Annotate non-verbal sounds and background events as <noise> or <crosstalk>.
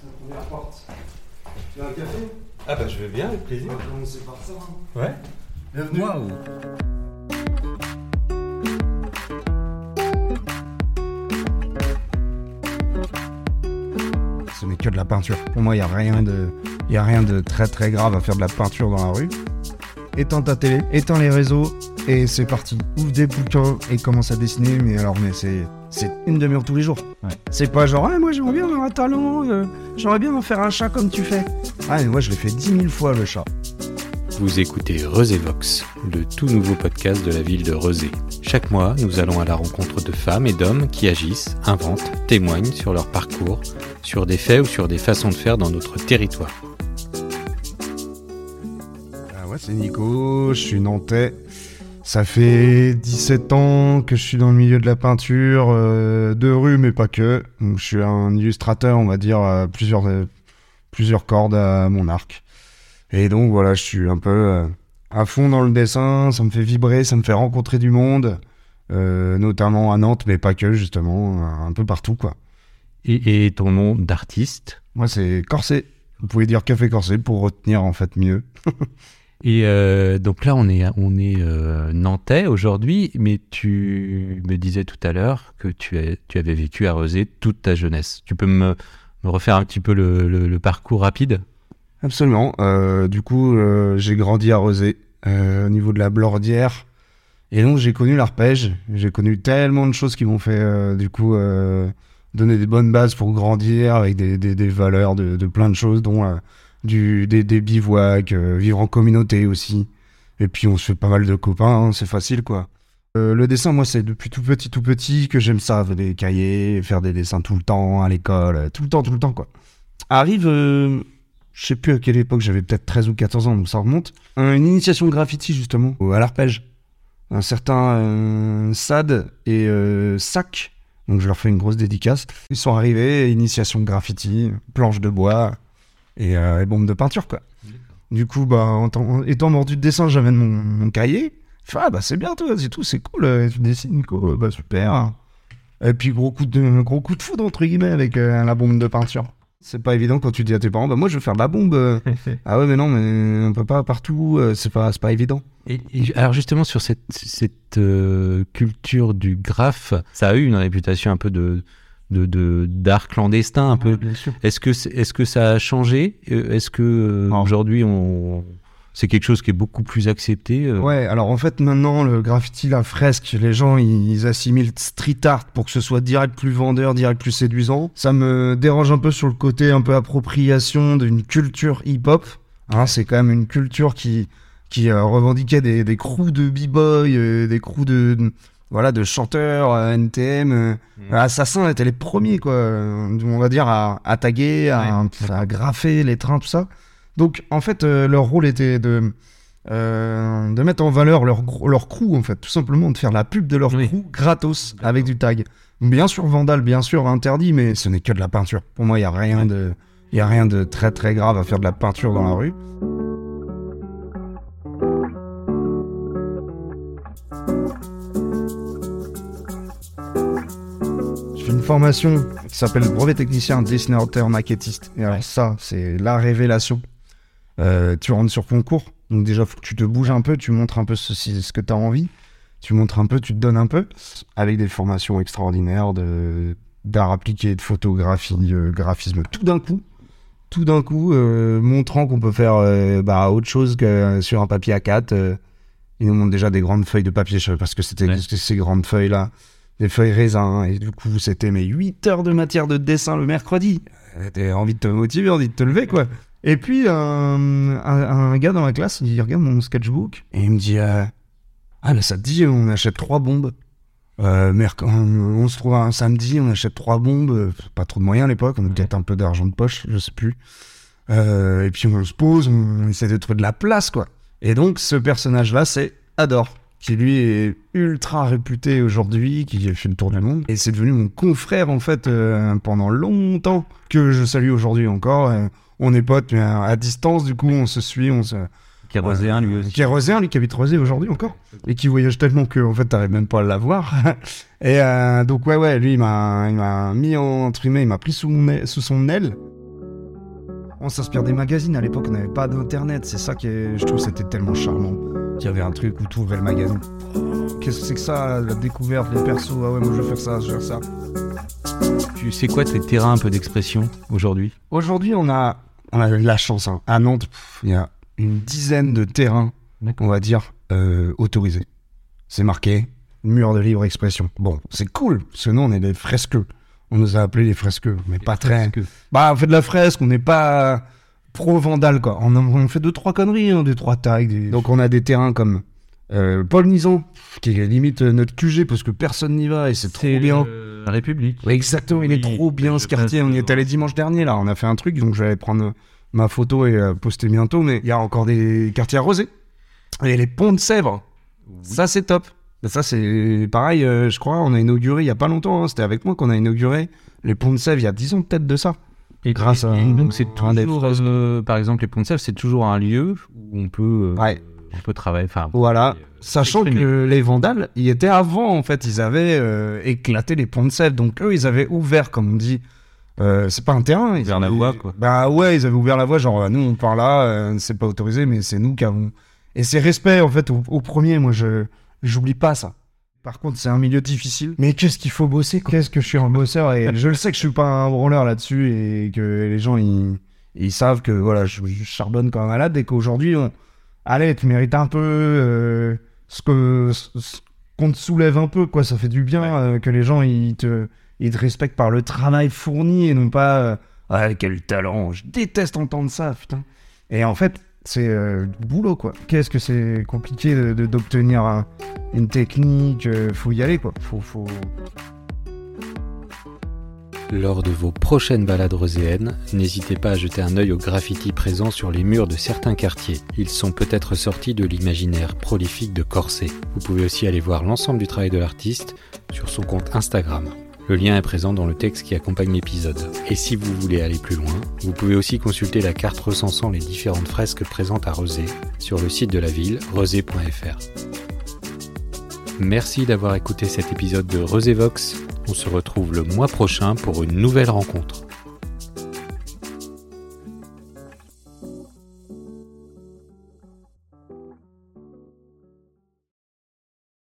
c'est la première porte. Tu veux un café? Ah bah je veux bien, avec On plaisir. va commencer par ça. hein. Ouais. Bienvenue. Ce n'est que de la peinture. Pour moi, il n'y a, rien de- y a rien de très très grave à faire de la peinture dans la rue. Éteins ta télé, éteins les réseaux, et c'est parti. Ouvre des bouquins et commence à dessiner, mais alors, mais c'est, c'est une demi-heure tous les jours. C'est pas genre, ah, moi j'aimerais bien avoir un talent, euh, j'aimerais bien en faire un chat comme tu fais. Ah, mais moi je l'ai fait dix mille fois le chat. Vous écoutez Vox, le tout nouveau podcast de la ville de Rezé. Chaque mois, nous allons à la rencontre de femmes et d'hommes qui agissent, inventent, témoignent sur leur parcours, sur des faits ou sur des façons de faire dans notre territoire. Ah ouais, c'est Nico, je suis nantais. Ça fait 17 ans que je suis dans le milieu de la peinture, euh, de rue, mais pas que. Donc, je suis un illustrateur, on va dire, à plusieurs, euh, plusieurs cordes à mon arc. Et donc voilà, je suis un peu euh, à fond dans le dessin, ça me fait vibrer, ça me fait rencontrer du monde, euh, notamment à Nantes, mais pas que, justement, un peu partout, quoi. Et, et ton nom d'artiste? Moi, c'est Corset. Vous pouvez dire café Corset pour retenir, en fait, mieux. <laughs> Et euh, donc là, on est, on est euh, nantais aujourd'hui, mais tu me disais tout à l'heure que tu, as, tu avais vécu à Rezé toute ta jeunesse. Tu peux me, refaire un petit peu le, le- parcours rapide? Absolument. Euh, du coup, j'ai grandi à Rezé, au niveau de la Blordière. Et donc, j'ai connu l'arpège. J'ai connu tellement de choses qui m'ont fait, du coup, donner des bonnes bases pour grandir avec des, des, valeurs de, plein de choses, dont des, bivouacs, euh, vivre en communauté aussi. Et puis, on se fait pas mal de copains, hein, c'est facile, quoi. Euh, le dessin, moi, c'est depuis tout petit, tout petit que j'aime ça. Des cahiers, faire des dessins tout le temps, à l'école, tout le temps, tout le temps, quoi. Arrive, euh, je sais plus à quelle époque, j'avais peut-être 13 ou 14 ans, donc ça remonte. Un- Une initiation graffiti, justement, à l'arpège. Un certain Sad et Sac, donc je leur fais une grosse dédicace. Ils sont arrivés, initiation graffiti, planche de bois et, euh, et bombe de peinture, quoi. Du coup, bah, en tant- étant mordu de dessin, j'amène mon, mon cahier. Je fais, ah bah c'est bien, toi, c'est tout, c'est cool, euh, tu dessines, quoi, bah super. Et puis gros coup de, gros coup de foudre, entre guillemets, avec euh, la bombe de peinture. C'est pas évident quand tu dis à tes parents, bah moi je veux faire de la bombe. <laughs> ah ouais, mais non, mais on peut pas partout, c'est pas, pas évident. Et, et alors justement sur cette, cette culture du graphe, ça a eu une réputation un peu de de- d'art clandestin un peu. Est-ce que est-ce que ça a changé? Euh, Est-ce que euh, aujourd'hui on c'est quelque chose qui est beaucoup plus accepté euh, Ouais, alors en fait maintenant le graffiti, la fresque, les gens ils, ils assimilent street art pour que ce soit direct plus vendeur, direct plus séduisant. Ça me dérange un peu sur le côté un peu appropriation d'une culture hip-hop. Hein, c'est quand même une culture qui qui euh, revendiquait des, des crews de b-boy, euh, des crews de, de- voilà de chanteurs, euh, NTM. euh, Assassin étaient les premiers quoi, euh, on va dire à, à taguer, à, à graffer les trains, tout ça. Donc en fait euh, leur rôle était de de mettre en valeur leur, leur crew, en fait, tout simplement, de faire la pub de leur Oui. crew gratos avec du tag. Bien sûr, vandal, bien sûr, interdit, mais ce n'est que de la peinture. Pour moi, il n'y a, rien de- il y a rien de très très grave à faire de la peinture dans la rue. Formation qui s'appelle brevet technicien dessinateur maquettiste. Et alors ça, c'est la révélation. Euh, tu rentres sur concours, donc déjà faut que tu te bouges un peu, tu montres un peu ce, ce que tu as envie, tu montres un peu, tu te donnes un peu, avec des formations extraordinaires de d'art appliqué, de photographie, de graphisme, tout d'un coup, tout d'un coup, euh, montrant qu'on peut faire euh, bah, autre chose que sur un papier A4. euh, ils nous montrent déjà des grandes feuilles de papier, je sais pas ce que c'était Ouais. ces grandes feuilles là, des feuilles raisin, et du coup c'était mes 8 heures de matière de dessin le mercredi. T'as envie de te motiver, envie de te lever quoi. Et puis, un, un gars dans la classe, il regarde mon sketchbook et il me dit euh, Ah, bah ça te dit, on achète trois bombes. Euh, merc- on, on se trouve un samedi, on achète trois bombes. euh, Pas trop de moyens à l'époque, on a peut-être un peu d'argent de poche, je sais plus. Euh, et puis on se pose, on essaie de trouver de la place, quoi. Et donc, ce personnage-là, c'est Ador, qui lui est ultra réputé aujourd'hui, qui a fait le tour du monde. Et c'est devenu mon confrère, en fait, euh, pendant longtemps, que je salue aujourd'hui encore. Euh, on est potes, mais à, à distance, du coup, on se suit, on se... qui est roséen lui aussi. Qui est roséen, lui, qui habite Rosé aujourd'hui encore. Et qui voyage tellement que, en fait, t'arrives même pas à l'avoir. <laughs> et euh, donc, ouais, ouais, lui, il m'a mis en- entre guillemets, il m'a pris sous, mon aile- sous son aile. On s'inspire des magazines. À l'époque, on n'avait pas d'internet. C'est ça qui est, je trouve, c'était tellement charmant. Il y avait un truc où tu ouvrais le magazine. Qu'est-ce que c'est que ça, la découverte, les persos? Ah ouais, moi je veux faire ça, je veux faire ça. Tu sais quoi tes terrains un peu d'expression aujourd'hui? Aujourd'hui, on a, on a eu la chance. hein. À Nantes, il y a une dizaine de terrains, on va dire, euh, autorisés. C'est marqué mur de libre expression. Bon, c'est cool, parce que nous, on est des fresqueux. On nous a appelés les fresqueux, mais pas très. Bah, on fait de la fresque, on n'est pas pro-vandal, quoi. On, on fait deux, trois conneries, hein, deux, trois tags. des- Donc, on a des terrains comme euh, Paul Nizan, qui est limite notre QG, parce que personne n'y va, et c'est trop bien. La République. Exactement, il est trop bien ce quartier. On y est allé dimanche dernier, là. On a fait un truc, donc je vais aller prendre ma photo et euh, poster bientôt. Mais il y a encore des quartiers arrosés. Et les ponts de Sèvres. Ça, c'est top. Ça, c'est pareil, euh, je crois, on a inauguré il y a pas longtemps. hein, C'était avec moi qu'on a inauguré les ponts de Sèvres il y a 10 ans peut-être de ça. Et grâce à et donc c'est un des toujours, euh, par exemple, les ponts de Sèvres, c'est toujours un lieu où on peut, euh, Ouais. on peut travailler. Enfin, Voilà. euh, Sachant que les Vandales, ils étaient avant, en fait. Ils avaient euh, éclaté les ponts de Sèvres. Donc, eux, ils avaient ouvert, comme on dit. euh, c'est pas un terrain. Ils Ouvert la voie, quoi. Bah ouais, ils avaient ouvert la voie. Genre, nous, on part là, euh, c'est pas autorisé, mais c'est nous qui avons. Et c'est respect, en fait, au, au premier. Moi, je j'oublie pas ça. Par contre, c'est un milieu difficile. Mais qu'est-ce qu'il faut bosser Qu'est-ce que je suis un bosseur Et je le sais que je suis pas un branleur là-dessus et que les gens, ils, ils savent que voilà, je, je charbonne comme un malade et qu'aujourd'hui, on... allez, tu mérites un peu euh, ce que ce qu'on te soulève un peu, quoi. Ça fait du bien euh, que les gens, ils te, ils te respectent par le travail fourni et non pas euh, ah quel talent. Je déteste entendre ça, putain. Et en fait, c'est euh, boulot, quoi. Qu'est-ce que c'est compliqué d'obtenir un- une technique euh, Faut y aller, quoi. Faut... Lors de vos prochaines balades roséennes, n'hésitez pas à jeter un œil aux graffitis présents sur les murs de certains quartiers. Ils sont peut-être sortis de l'imaginaire prolifique de Corset. Vous pouvez aussi aller voir l'ensemble du travail de l'artiste sur son compte Instagram. Le lien est présent dans le texte qui accompagne l'épisode. Et si vous voulez aller plus loin, vous pouvez aussi consulter la carte recensant les différentes fresques présentes à Rosé sur le site de la ville, rosé.fr. Merci d'avoir écouté cet épisode de Rosévox. On se retrouve le mois prochain pour une nouvelle rencontre.